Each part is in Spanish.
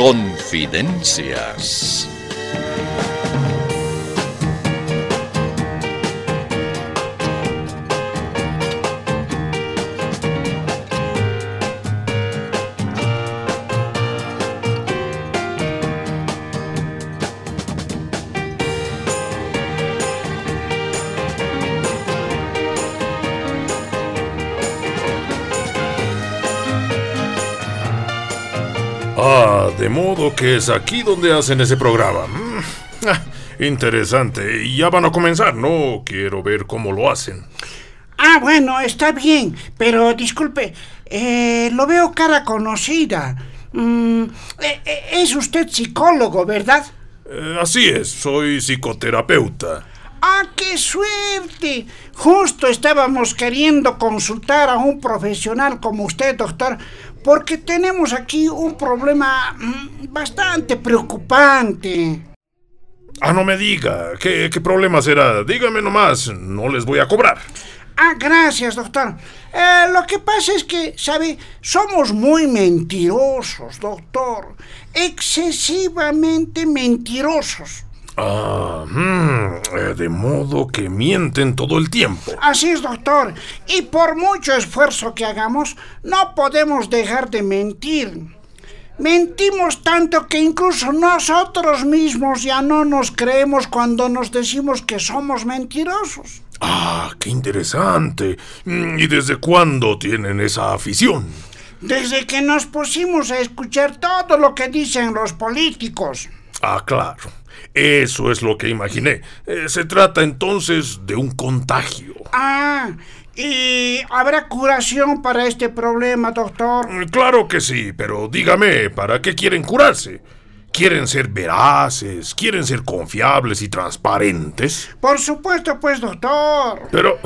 Confidencias. Modo que es aquí donde hacen ese programa. Mm, ah, interesante. Y ya van a comenzar, ¿no? Quiero ver cómo lo hacen. Ah, bueno, está bien, pero disculpe, eh, lo veo cara conocida. Mm, eh, eh, es usted psicólogo, ¿verdad? Así es, soy psicoterapeuta. ¡Ah, qué suerte! Justo estábamos queriendo consultar a un profesional como usted, doctor, porque tenemos aquí un problema mm, bastante preocupante. Ah, no me diga. ¿Qué, qué problema será? Dígame nomás, no les voy a cobrar. Ah, gracias, doctor. Eh, lo que pasa es que, ¿sabe? Somos muy mentirosos, doctor. Excesivamente mentirosos. Ah, mm, eh, de modo que mienten todo el tiempo. Así es, doctor. Y por mucho esfuerzo que hagamos, no podemos dejar de mentir. Mentimos tanto que incluso nosotros mismos ya no nos creemos cuando nos decimos que somos mentirosos. Ah, qué interesante. Mm, ¿Y desde cuándo tienen esa afición? Desde que nos pusimos a escuchar todo lo que dicen los políticos. Ah, claro. Eso es lo que imaginé. Eh, se trata entonces de un contagio. Ah, ¿y habrá curación para este problema, doctor? Mm, Claro que sí, pero dígame, ¿para qué quieren curarse? ¿Quieren ser veraces? ¿Quieren ser confiables y transparentes? Por supuesto, pues, doctor. Pero,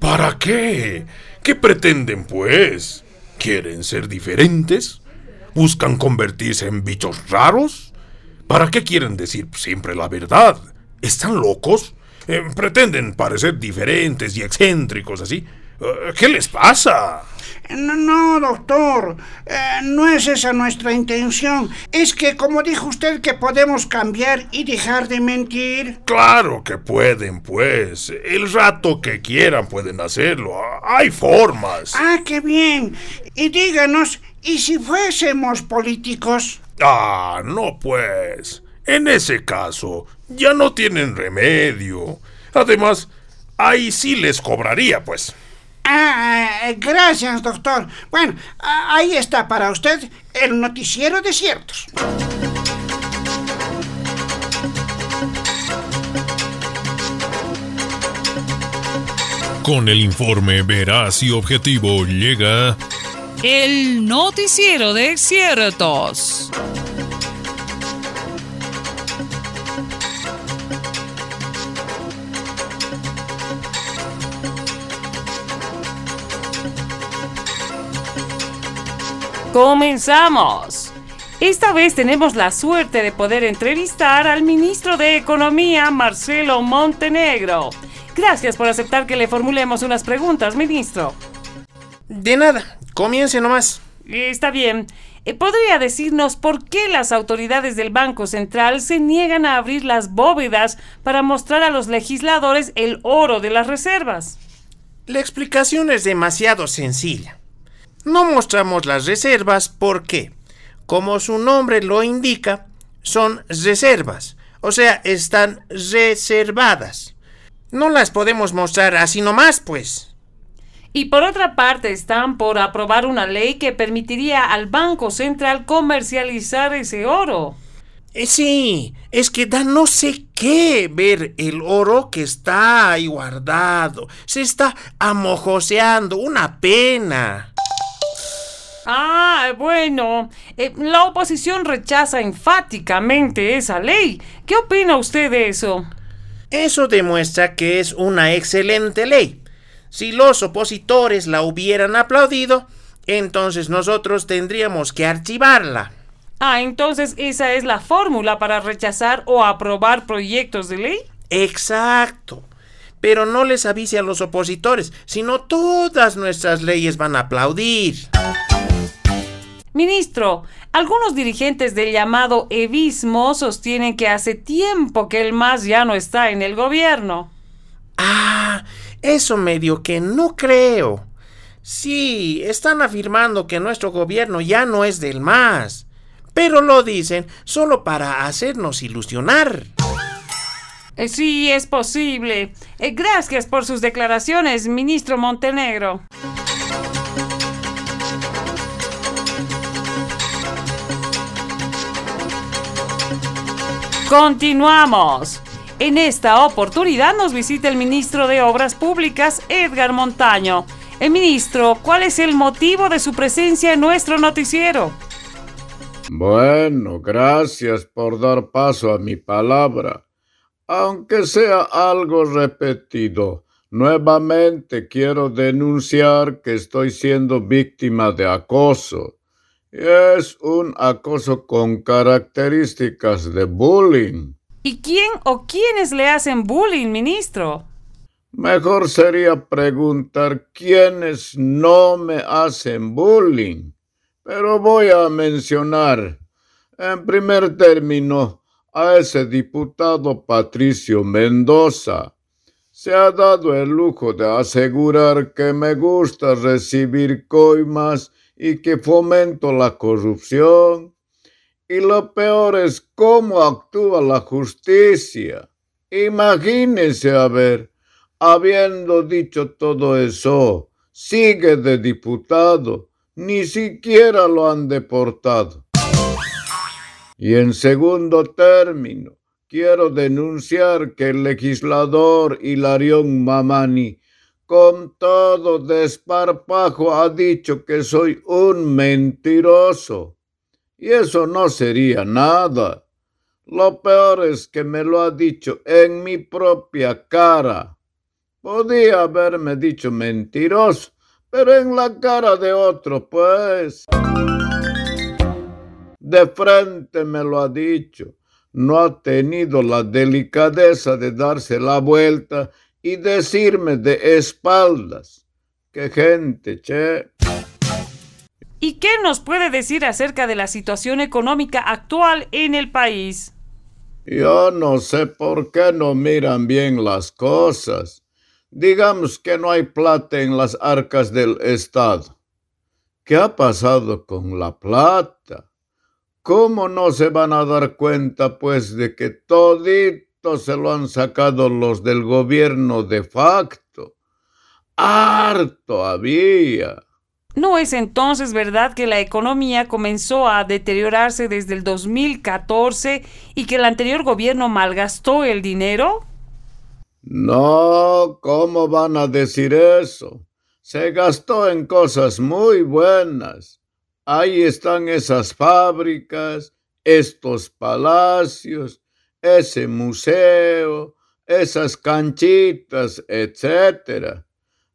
¿para qué? ¿Qué pretenden, pues? ¿Quieren ser diferentes? ¿Buscan convertirse en bichos raros? ¿Para qué quieren decir siempre la verdad? ¿Están locos? Eh, ¿Pretenden parecer diferentes y excéntricos así? Eh, ¿Qué les pasa? No, no, doctor. Eh, no es esa nuestra intención. Es que, como dijo usted, que podemos cambiar y dejar de mentir. Claro que pueden, pues. El rato que quieran pueden hacerlo. Hay formas. Ah, qué bien. Y díganos, ¿y si fuésemos políticos? Ah, no pues. En ese caso, ya no tienen remedio. Además, ahí sí les cobraría, pues. Ah, gracias, doctor. Bueno, ah, ahí está para usted el noticiero de ciertos. Con el informe veraz y objetivo llega El noticiero de ciertos. Comenzamos. Esta vez tenemos la suerte de poder entrevistar al ministro de Economía, Marcelo Montenegro. Gracias por aceptar que le formulemos unas preguntas, ministro. De nada, comience nomás. Está bien. Eh, ¿Podría decirnos por qué las autoridades del Banco Central se niegan a abrir las bóvedas para mostrar a los legisladores el oro de las reservas? La explicación es demasiado sencilla. No mostramos las reservas porque, como su nombre lo indica, son reservas, o sea, están reservadas. No las podemos mostrar así nomás, pues. Y por otra parte, están por aprobar una ley que permitiría al Banco Central comercializar ese oro. Eh, sí, es que da no sé qué ver el oro que está ahí guardado. Se está amojoseando, una pena. Ah, bueno, eh, la oposición rechaza enfáticamente esa ley. ¿Qué opina usted de eso? Eso demuestra que es una excelente ley. Si los opositores la hubieran aplaudido, entonces nosotros tendríamos que archivarla. Ah, entonces esa es la fórmula para rechazar o aprobar proyectos de ley. Exacto. Pero no les avise a los opositores, sino todas nuestras leyes van a aplaudir. Ministro, algunos dirigentes del llamado evismo sostienen que hace tiempo que el MAS ya no está en el gobierno. Ah, eso medio que no creo. Sí, están afirmando que nuestro gobierno ya no es del MAS, pero lo dicen solo para hacernos ilusionar. Eh, sí, es posible. Eh, gracias por sus declaraciones, ministro Montenegro. Continuamos. En esta oportunidad nos visita el ministro de Obras Públicas, Edgar Montaño. El ministro, ¿cuál es el motivo de su presencia en nuestro noticiero? Bueno, gracias por dar paso a mi palabra. Aunque sea algo repetido, nuevamente quiero denunciar que estoy siendo víctima de acoso es un acoso con características de bullying. ¿Y quién o quiénes le hacen bullying, ministro? Mejor sería preguntar quiénes no me hacen bullying. Pero voy a mencionar, en primer término, a ese diputado Patricio Mendoza. Se ha dado el lujo de asegurar que me gusta recibir coimas y que fomento la corrupción. Y lo peor es cómo actúa la justicia. Imagínense, a ver, habiendo dicho todo eso, sigue de diputado, ni siquiera lo han deportado. Y en segundo término, quiero denunciar que el legislador Hilarión Mamani con todo desparpajo ha dicho que soy un mentiroso. Y eso no sería nada. Lo peor es que me lo ha dicho en mi propia cara. Podía haberme dicho mentiroso, pero en la cara de otro, pues. De frente me lo ha dicho. No ha tenido la delicadeza de darse la vuelta y decirme de espaldas. ¡Qué gente, che! ¿Y qué nos puede decir acerca de la situación económica actual en el país? Yo no sé por qué no miran bien las cosas. Digamos que no hay plata en las arcas del Estado. ¿Qué ha pasado con la plata? ¿Cómo no se van a dar cuenta, pues, de que todito se lo han sacado los del gobierno de facto. Harto había. ¿No es entonces verdad que la economía comenzó a deteriorarse desde el 2014 y que el anterior gobierno malgastó el dinero? No, ¿cómo van a decir eso? Se gastó en cosas muy buenas. Ahí están esas fábricas, estos palacios, ese museo, esas canchitas, etcétera.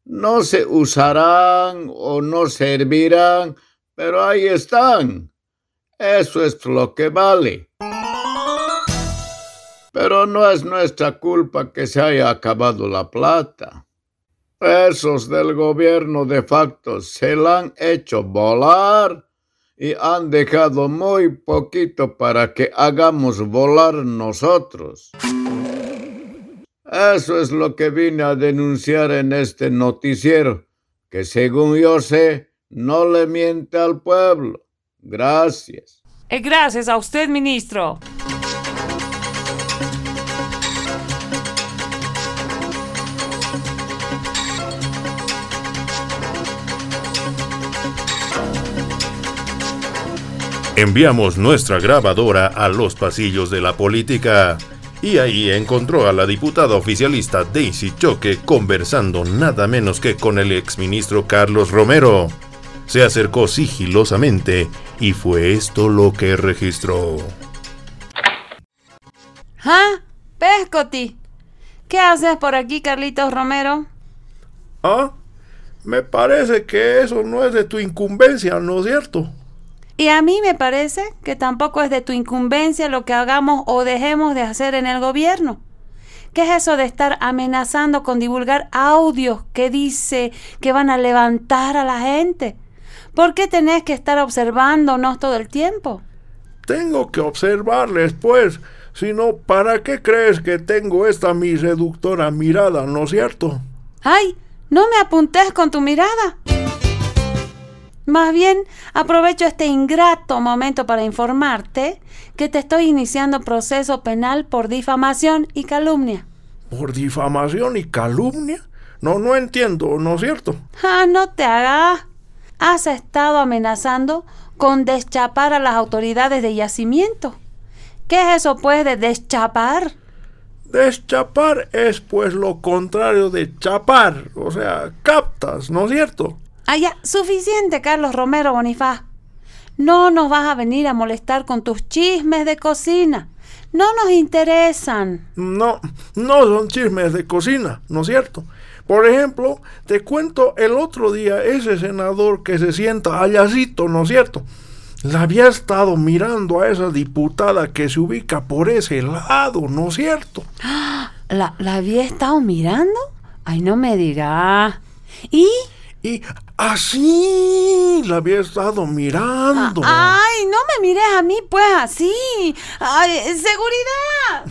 No se usarán o no servirán, pero ahí están. Eso es lo que vale. Pero no es nuestra culpa que se haya acabado la plata. Esos del gobierno de facto se la han hecho volar y han dejado muy poquito para que hagamos volar nosotros. Eso es lo que vine a denunciar en este noticiero, que según yo sé, no le miente al pueblo. Gracias. Eh, gracias a usted, ministro. Enviamos nuestra grabadora a los pasillos de la política y ahí encontró a la diputada oficialista Daisy Choque conversando nada menos que con el exministro Carlos Romero. Se acercó sigilosamente y fue esto lo que registró. ¿Ah? Pescoti. ¿Qué haces por aquí, Carlitos Romero? Ah, me parece que eso no es de tu incumbencia, ¿no es cierto? Y a mí me parece que tampoco es de tu incumbencia lo que hagamos o dejemos de hacer en el gobierno. ¿Qué es eso de estar amenazando con divulgar audios que dice que van a levantar a la gente? ¿Por qué tenés que estar observándonos todo el tiempo? Tengo que observarles, pues. Si no, ¿para qué crees que tengo esta mi seductora mirada, no es cierto? ¡Ay! No me apuntes con tu mirada. Más bien, aprovecho este ingrato momento para informarte que te estoy iniciando proceso penal por difamación y calumnia. ¿Por difamación y calumnia? No, no entiendo, ¿no es cierto? Ah, no te hagas. Has estado amenazando con deschapar a las autoridades de yacimiento. ¿Qué es eso, pues, de deschapar? Deschapar es, pues, lo contrario de chapar. O sea, captas, ¿no es cierto? Ah, ya, suficiente, Carlos Romero Bonifaz. No nos vas a venir a molestar con tus chismes de cocina. No nos interesan. No, no son chismes de cocina, ¿no es cierto? Por ejemplo, te cuento el otro día ese senador que se sienta allácito, ¿no es cierto? La había estado mirando a esa diputada que se ubica por ese lado, ¿no es cierto? ¿La, la había estado mirando? Ay, no me digas. ¿Y? Y así la había estado mirando. Ay, no me mires a mí, pues así. Ay, seguridad.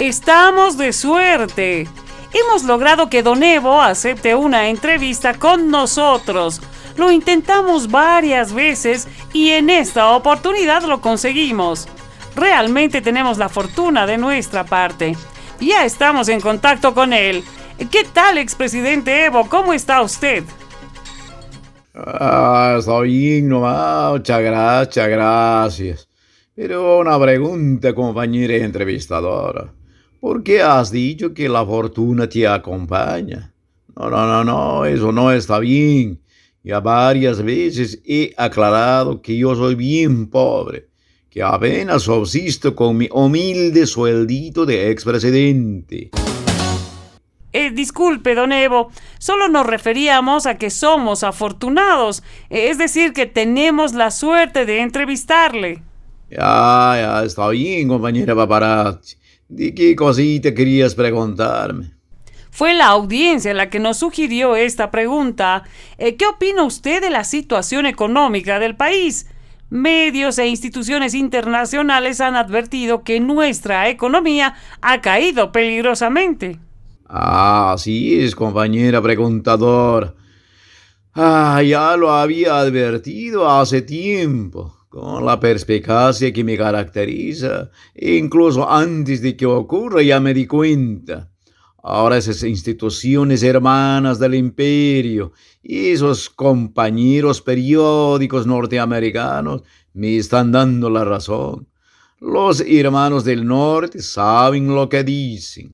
Estamos de suerte. Hemos logrado que Don Evo acepte una entrevista con nosotros. Lo intentamos varias veces y en esta oportunidad lo conseguimos. Realmente tenemos la fortuna de nuestra parte. Ya estamos en contacto con él. ¿Qué tal, expresidente Evo? ¿Cómo está usted? Ah, estoy bien nomás. Muchas gracias, gracias. Pero una pregunta, compañera entrevistadora. ¿Por qué has dicho que la fortuna te acompaña? No, no, no, no, eso no está bien. Ya varias veces he aclarado que yo soy bien pobre, que apenas subsisto con mi humilde sueldito de expresidente. Eh, disculpe, don Evo, solo nos referíamos a que somos afortunados, eh, es decir, que tenemos la suerte de entrevistarle. Ya, ya, está bien, compañera paparazzi. ¿De qué cosita querías preguntarme? Fue la audiencia la que nos sugirió esta pregunta. Eh, ¿Qué opina usted de la situación económica del país? Medios e instituciones internacionales han advertido que nuestra economía ha caído peligrosamente. Ah, así es, compañera preguntador. Ah, ya lo había advertido hace tiempo con la perspicacia que me caracteriza, incluso antes de que ocurra ya me di cuenta. Ahora esas instituciones hermanas del imperio y esos compañeros periódicos norteamericanos me están dando la razón. Los hermanos del norte saben lo que dicen.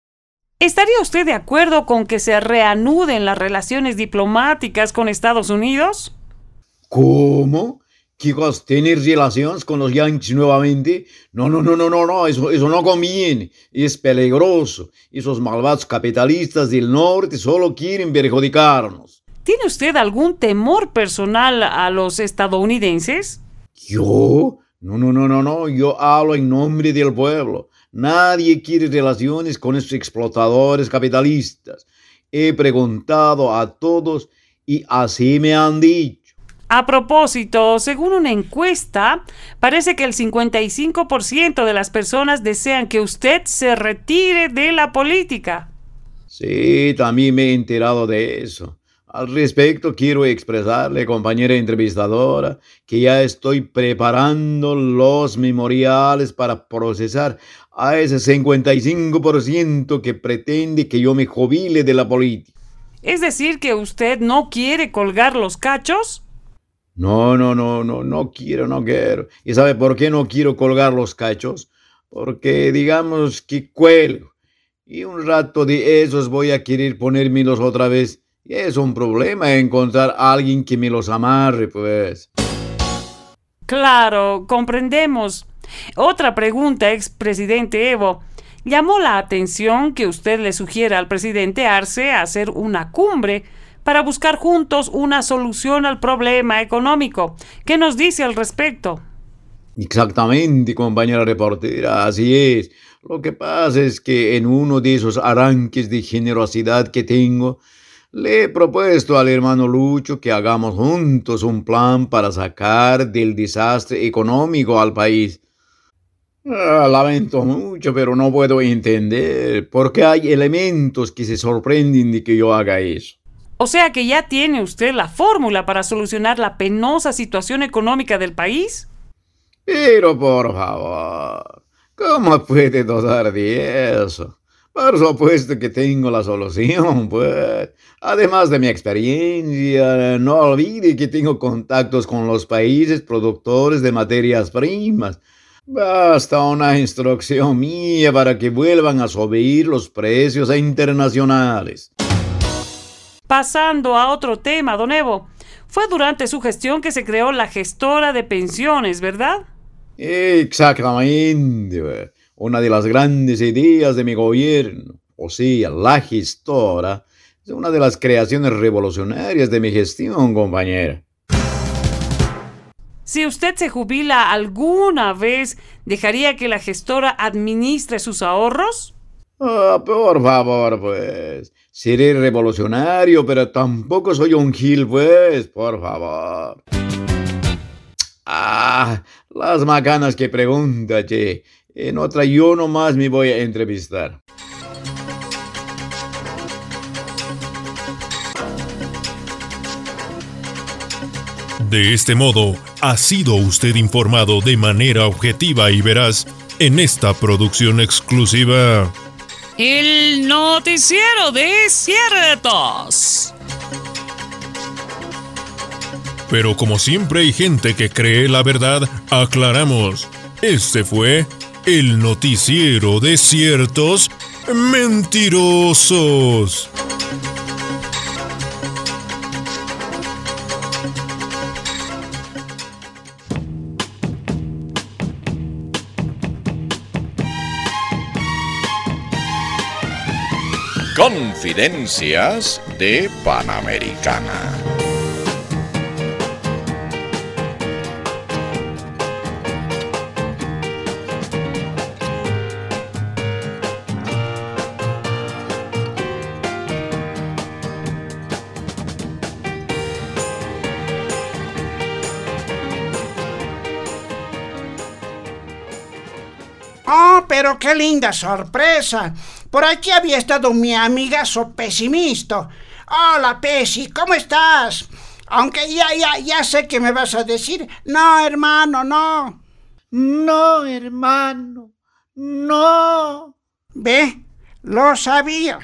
¿Estaría usted de acuerdo con que se reanuden las relaciones diplomáticas con Estados Unidos? ¿Cómo? Chicos, tener relaciones con los Yankees nuevamente. No, no, no, no, no, no, eso, eso no conviene. Es peligroso. Esos malvados capitalistas del norte solo quieren perjudicarnos. ¿Tiene usted algún temor personal a los estadounidenses? ¿Yo? No, no, no, no, no. Yo hablo en nombre del pueblo. Nadie quiere relaciones con esos explotadores capitalistas. He preguntado a todos y así me han dicho. A propósito, según una encuesta, parece que el 55% de las personas desean que usted se retire de la política. Sí, también me he enterado de eso. Al respecto, quiero expresarle, compañera entrevistadora, que ya estoy preparando los memoriales para procesar a ese 55% que pretende que yo me jubile de la política. Es decir, que usted no quiere colgar los cachos. No, no, no, no, no quiero, no quiero. ¿Y sabe por qué no quiero colgar los cachos? Porque digamos que cuelgo. Y un rato de esos voy a querer ponérmelos otra vez. Y es un problema encontrar a alguien que me los amarre, pues. Claro, comprendemos. Otra pregunta, expresidente Evo. Llamó la atención que usted le sugiera al presidente Arce hacer una cumbre para buscar juntos una solución al problema económico. ¿Qué nos dice al respecto? Exactamente, compañera reportera, así es. Lo que pasa es que en uno de esos arranques de generosidad que tengo, le he propuesto al hermano Lucho que hagamos juntos un plan para sacar del desastre económico al país. Ah, lamento mucho, pero no puedo entender por qué hay elementos que se sorprenden de que yo haga eso. O sea que ya tiene usted la fórmula para solucionar la penosa situación económica del país. Pero por favor, ¿cómo puede dudar de eso? Por supuesto que tengo la solución, pues. Además de mi experiencia, no olvide que tengo contactos con los países productores de materias primas. Basta una instrucción mía para que vuelvan a subir los precios internacionales. Pasando a otro tema, don Evo. Fue durante su gestión que se creó la gestora de pensiones, ¿verdad? Exactamente. Una de las grandes ideas de mi gobierno, o sea, la gestora, es una de las creaciones revolucionarias de mi gestión, compañera. Si usted se jubila alguna vez, ¿dejaría que la gestora administre sus ahorros? Ah, por favor, pues. Seré revolucionario, pero tampoco soy un gil, pues, por favor. Ah, las macanas que pregunta, che. En otra yo nomás me voy a entrevistar. De este modo, ha sido usted informado de manera objetiva y veraz en esta producción exclusiva. El noticiero de ciertos. Pero como siempre hay gente que cree la verdad, aclaramos. Este fue el noticiero de ciertos mentirosos. Confidencias de Panamericana. Oh, pero qué linda sorpresa. Por aquí había estado mi amigazo pesimista. Hola, Pesi, ¿cómo estás? Aunque ya, ya, ya sé que me vas a decir, no, hermano, no. No, hermano, no. Ve, lo sabía.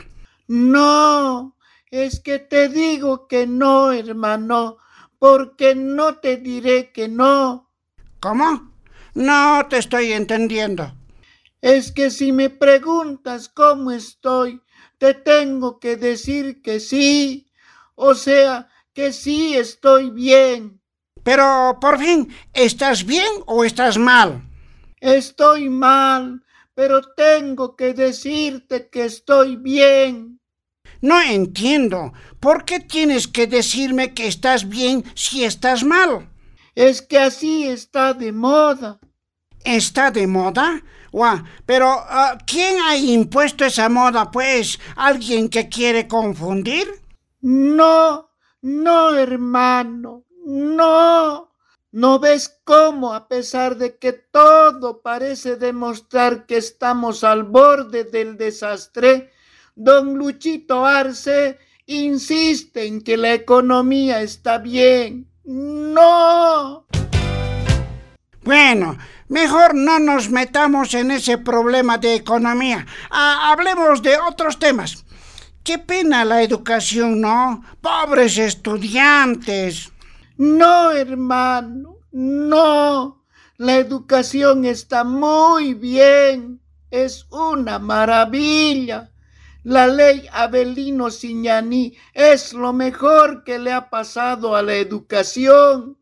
No, es que te digo que no, hermano, porque no te diré que no. ¿Cómo? No te estoy entendiendo. Es que si me preguntas cómo estoy, te tengo que decir que sí. O sea, que sí estoy bien. Pero, por fin, ¿estás bien o estás mal? Estoy mal, pero tengo que decirte que estoy bien. No entiendo. ¿Por qué tienes que decirme que estás bien si estás mal? Es que así está de moda. ¿Está de moda? Guau, pero ah, ¿quién ha impuesto esa moda, pues? ¿Alguien que quiere confundir? No, no, hermano, no. ¿No ves cómo, a pesar de que todo parece demostrar que estamos al borde del desastre, don Luchito Arce insiste en que la economía está bien? No. Bueno, mejor no nos metamos en ese problema de economía. Ah, hablemos de otros temas. Qué pena la educación, ¿no? Pobres estudiantes. No, hermano, no. La educación está muy bien. Es una maravilla. La ley Abelino Siñani es lo mejor que le ha pasado a la educación.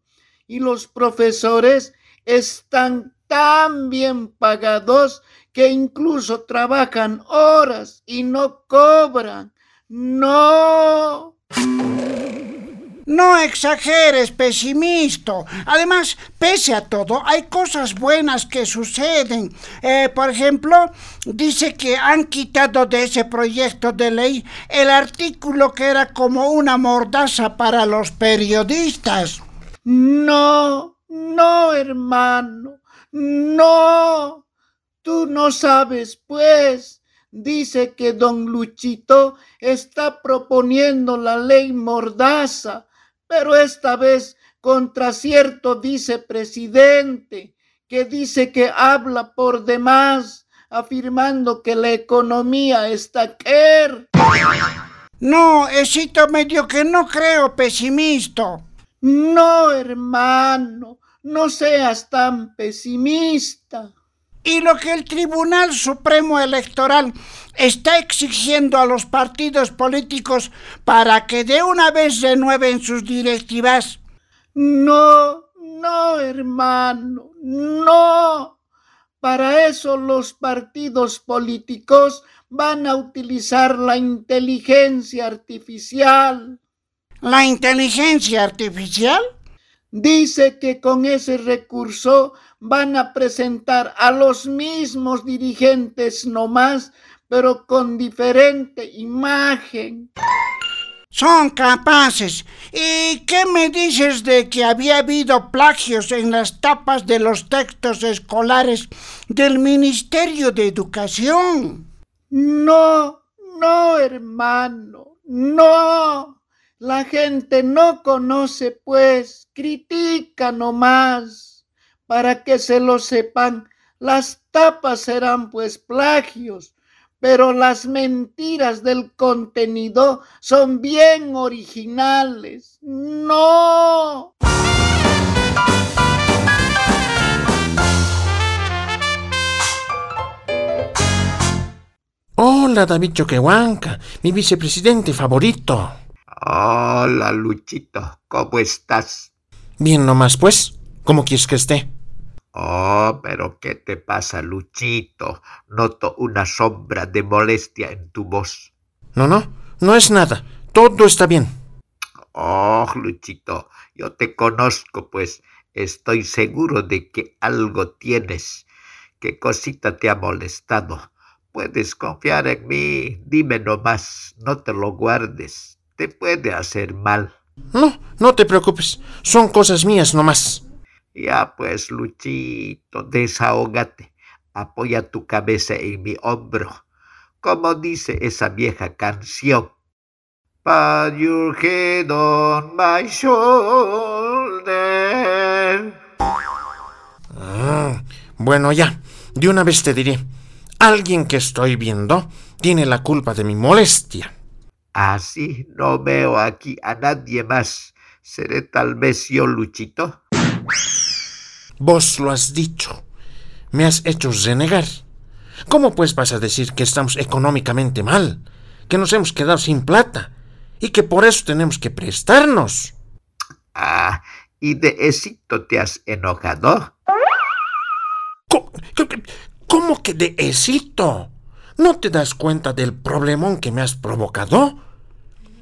Y los profesores están tan bien pagados que incluso trabajan horas y no cobran. No. No exageres, pesimista. Además, pese a todo, hay cosas buenas que suceden. Eh, por ejemplo, dice que han quitado de ese proyecto de ley el artículo que era como una mordaza para los periodistas. No, no, hermano, no. Tú no sabes, pues. Dice que don Luchito está proponiendo la ley mordaza pero esta vez contra cierto vicepresidente que dice que habla por demás, afirmando que la economía está quer. No, Esito medio que no creo pesimista. No, hermano, no seas tan pesimista. Y lo que el Tribunal Supremo Electoral está exigiendo a los partidos políticos para que de una vez renueven sus directivas. No, no, hermano, no. Para eso los partidos políticos van a utilizar la inteligencia artificial. ¿La inteligencia artificial? Dice que con ese recurso van a presentar a los mismos dirigentes nomás pero con diferente imagen. Son capaces. ¿Y qué me dices de que había habido plagios en las tapas de los textos escolares del Ministerio de Educación? No, no, hermano, no. La gente no conoce, pues, critica nomás. Para que se lo sepan, las tapas serán, pues, plagios pero las mentiras del contenido son bien originales. No. Hola, David Choquehuanca, mi vicepresidente favorito. Hola, Luchito, ¿cómo estás? Bien nomás, pues. ¿Cómo quieres que esté? Oh, pero ¿qué te pasa, Luchito? Noto una sombra de molestia en tu voz. No, no, no es nada. Todo está bien. Oh, Luchito, yo te conozco, pues estoy seguro de que algo tienes. ¿Qué cosita te ha molestado? Puedes confiar en mí. Dime nomás, no te lo guardes. Te puede hacer mal. No, no te preocupes. Son cosas mías nomás. Ya pues, Luchito, desahógate. Apoya tu cabeza en mi hombro. Como dice esa vieja canción. Put your head on my shoulder. Ah, bueno, ya. De una vez te diré. Alguien que estoy viendo tiene la culpa de mi molestia. Así no veo aquí a nadie más. ¿Seré tal vez yo, Luchito? Vos lo has dicho. Me has hecho renegar. ¿Cómo pues vas a decir que estamos económicamente mal? Que nos hemos quedado sin plata y que por eso tenemos que prestarnos. Ah, ¿y de esito te has enojado? ¿Cómo, que de esito? ¿No te das cuenta del problemón que me has provocado?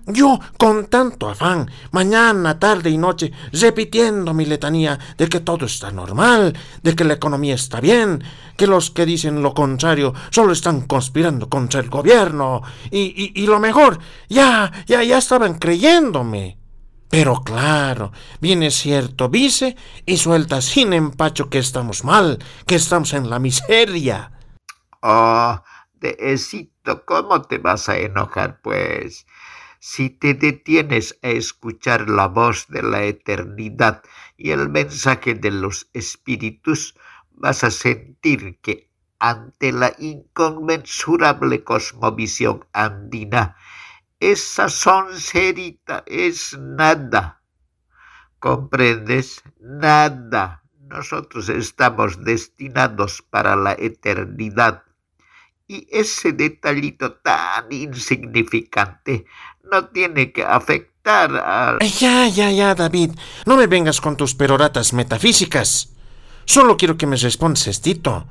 Yo, con tanto afán, mañana, tarde y noche, repitiendo mi letanía de que todo está normal, de que la economía está bien, que los que dicen lo contrario solo están conspirando contra el gobierno, y, y, lo mejor, ya, ya, ya estaban creyéndome. Pero claro, viene cierto vice y suelta sin empacho que estamos mal, que estamos en la miseria. De esito, ¿cómo te vas a enojar, pues? si te detienes a escuchar la voz de la eternidad y el mensaje de los espíritus, vas a sentir que ante la inconmensurable cosmovisión andina, esa soncerita es nada. ¿Comprendes? Nada. Nosotros estamos destinados para la eternidad. Y ese detallito tan insignificante no tiene que afectar a... Ya, ya, ya, David. No me vengas con tus peroratas metafísicas. Solo quiero que me respondas, Tito.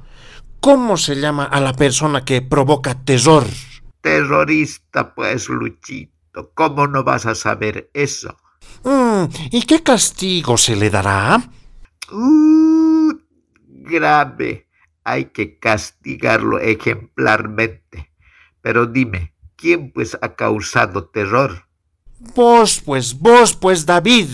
¿Cómo se llama a la persona que provoca terror? Terrorista, pues, Luchito. ¿Cómo no vas a saber eso? Mm, ¿Y qué castigo se le dará? Uh, grave. Hay que castigarlo ejemplarmente. Pero dime, ¿quién pues ha causado terror? Vos, pues, vos, pues, David.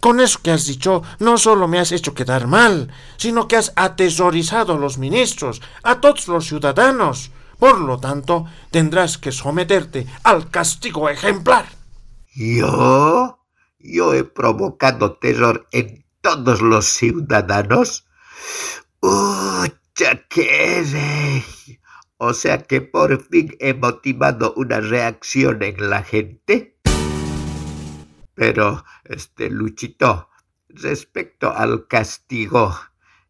Con eso que has dicho, no solo me has hecho quedar mal, sino que has atesorizado a los ministros, a todos los ciudadanos. Por lo tanto, tendrás que someterte al castigo ejemplar. ¿Yo? ¿Yo he provocado terror en todos los ciudadanos? ¡Uh, qué O sea que por fin he motivado una reacción en la gente. Pero, este Luchito, respecto al castigo,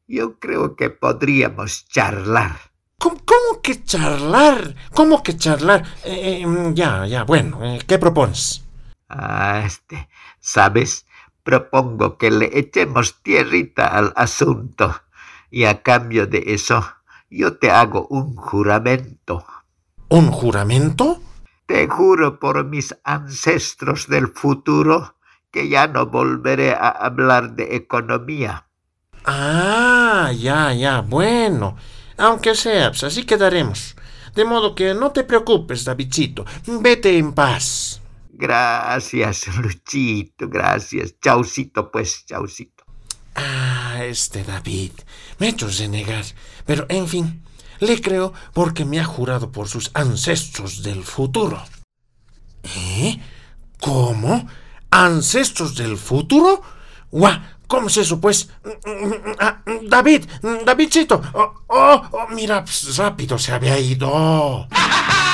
yo creo que podríamos charlar. ¿Cómo, que charlar? ¿Cómo que charlar? Eh, eh, ya, ya, bueno, eh, ¿qué propones? Ah, este, ¿sabes? Propongo que le echemos tierrita al asunto y a cambio de eso yo te hago un juramento. ¿Un juramento? Te juro por mis ancestros del futuro que ya no volveré a hablar de economía. Ah, ya, ya, bueno. Aunque sea, pues así quedaremos. De modo que no te preocupes, Davidcito. Vete en paz. Gracias, Luchito, gracias. Chaucito, pues, chaucito. Este David. Me he hecho negar. Pero, en fin, le creo porque me ha jurado por sus ancestros del futuro. ¿Eh? ¿Cómo? ¿Ancestros del futuro? ¡Guau! ¿Cómo es eso, pues? Ah, David, Davidcito. Oh, oh, oh, mira, pues, rápido se había ido.